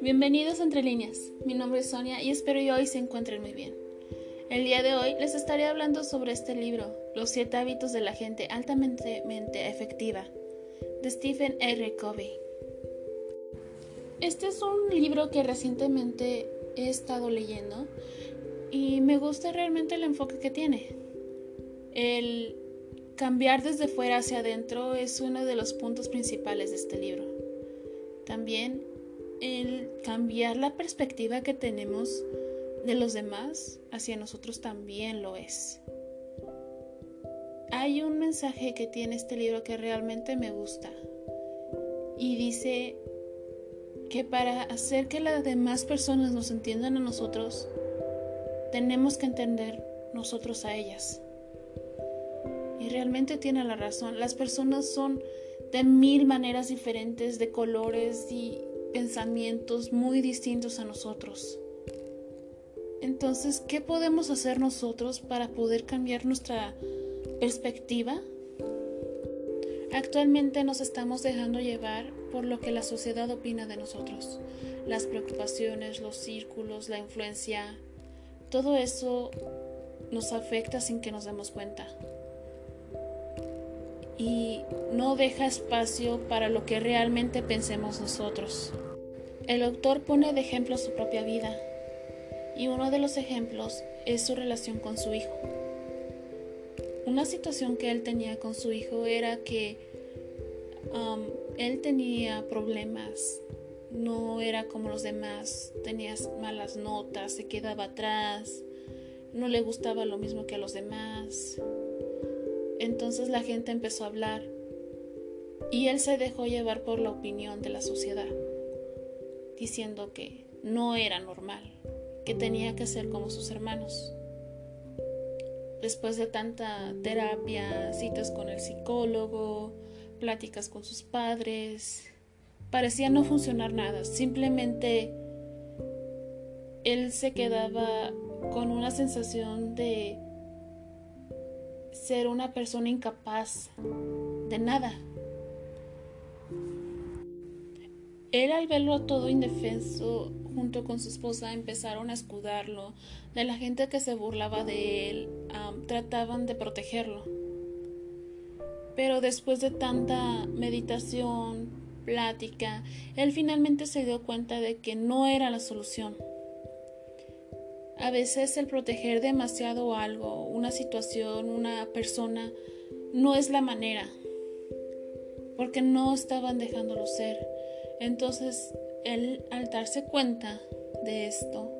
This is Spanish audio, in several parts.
Bienvenidos a Entre Líneas. Mi nombre es Sonia y espero que hoy se encuentren muy bien. El día de hoy les estaré hablando sobre este libro, Los siete hábitos de la gente altamente efectiva, de Stephen R. Covey. Este es un libro que recientemente he estado leyendo y me gusta realmente el enfoque que tiene. El cambiar desde fuera hacia adentro es uno de los puntos principales de este libro. También el cambiar la perspectiva que tenemos de los demás hacia nosotros también lo es. Hay un mensaje que tiene este libro que realmente me gusta y dice que para hacer que las demás personas nos entiendan a nosotros, tenemos que entender nosotros a ellas. Y realmente tiene la razón. Las personas son de mil maneras diferentes, de colores y pensamientos muy distintos a nosotros. Entonces, ¿qué podemos hacer nosotros para poder cambiar nuestra perspectiva? Actualmente nos estamos dejando llevar por lo que la sociedad opina de nosotros. Las preocupaciones, los círculos, la influencia, todo eso nos afecta sin que nos demos cuenta. Y no deja espacio para lo que realmente pensemos nosotros. El autor pone de ejemplo su propia vida y uno de los ejemplos es su relación con su hijo. Una situación que él tenía con su hijo era que um, él tenía problemas, no era como los demás, tenía malas notas, se quedaba atrás, no le gustaba lo mismo que a los demás. Entonces la gente empezó a hablar y él se dejó llevar por la opinión de la sociedad, diciendo que no era normal, que tenía que ser como sus hermanos. Después de tanta terapia, citas con el psicólogo, pláticas con sus padres, parecía no funcionar nada. Simplemente él se quedaba con una sensación de ser una persona incapaz de nada. Él al verlo todo indefenso junto con su esposa empezaron a escudarlo. De la gente que se burlaba de él, trataban de protegerlo. Pero después de tanta meditación, plática, él finalmente se dio cuenta de que no era la solución. A veces el proteger demasiado algo, una situación, una persona, no es la manera, porque no estaban dejándolo ser. Entonces él al darse cuenta de esto,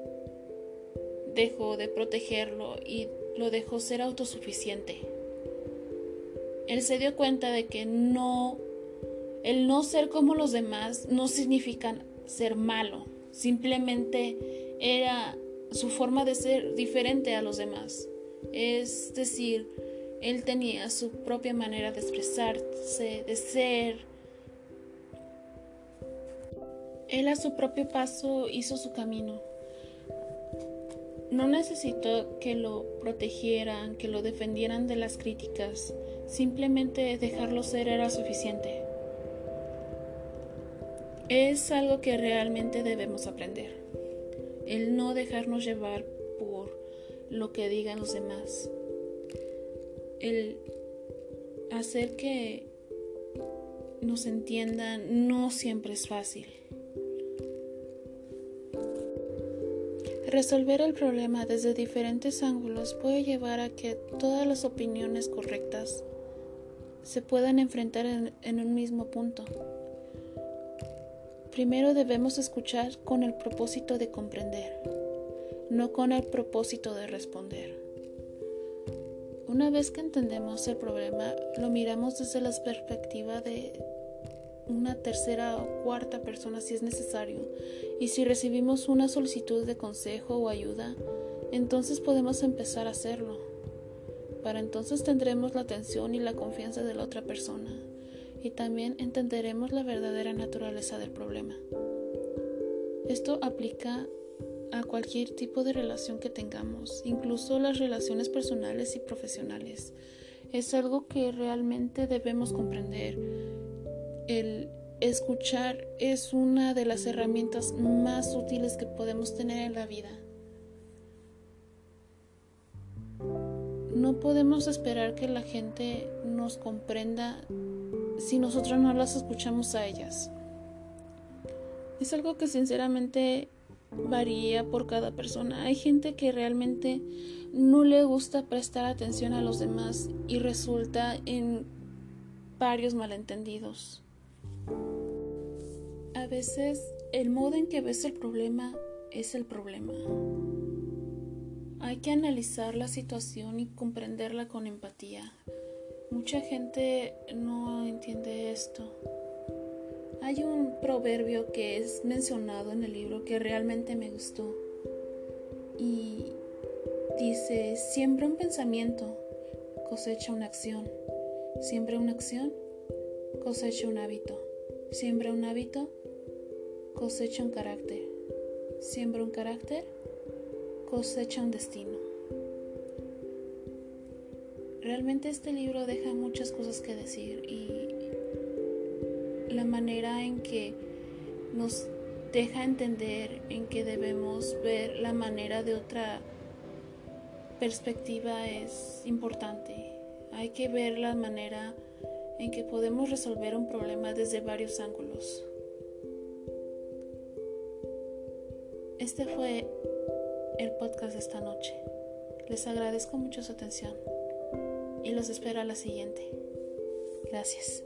dejó de protegerlo y lo dejó ser autosuficiente. Él se dio cuenta de que no, el no ser como los demás no significa ser malo, simplemente era su forma de ser diferente a los demás. Es decir, él tenía su propia manera de expresarse, de ser, él a su propio paso hizo su camino. No necesitó que lo protegieran, que lo defendieran de las críticas. Simplemente dejarlo ser era suficiente. Es algo que realmente debemos aprender. El no dejarnos llevar por lo que digan los demás. El hacer que nos entiendan no siempre es fácil. Resolver el problema desde diferentes ángulos puede llevar a que todas las opiniones correctas se puedan enfrentar en, un mismo punto. Primero debemos escuchar con el propósito de comprender, no con el propósito de responder. Una vez que entendemos el problema, lo miramos desde la perspectiva de una tercera o cuarta persona si es necesario. Y si recibimos una solicitud de consejo o ayuda, entonces podemos empezar a hacerlo. Para entonces tendremos la atención y la confianza de la otra persona y también entenderemos la verdadera naturaleza del problema. Esto aplica a cualquier tipo de relación que tengamos, incluso las relaciones personales y profesionales. Es algo que realmente debemos comprender el escuchar es una de las herramientas más útiles que podemos tener en la vida. No podemos esperar que la gente nos comprenda si nosotros no las escuchamos a ellas. Es algo que sinceramente varía por cada persona. Hay gente que realmente no le gusta prestar atención a los demás y resulta en varios malentendidos. A veces el modo en que ves el problema es el problema. Hay que analizar la situación y comprenderla con empatía. Mucha gente no entiende esto. Hay un proverbio que es mencionado en el libro que realmente me gustó. Y dice, siembra un pensamiento, cosecha una acción. Siembra una acción, cosecha un hábito. Siembra un hábito, cosecha un carácter. Siembra un carácter, cosecha un destino. Realmente este libro deja muchas cosas que decir y la manera en que nos deja entender en que debemos ver la manera de otra perspectiva es importante. Hay que ver la manera en que podemos resolver un problema desde varios ángulos. Este fue el podcast de esta noche. Les agradezco mucho su atención y los espero a la siguiente. Gracias.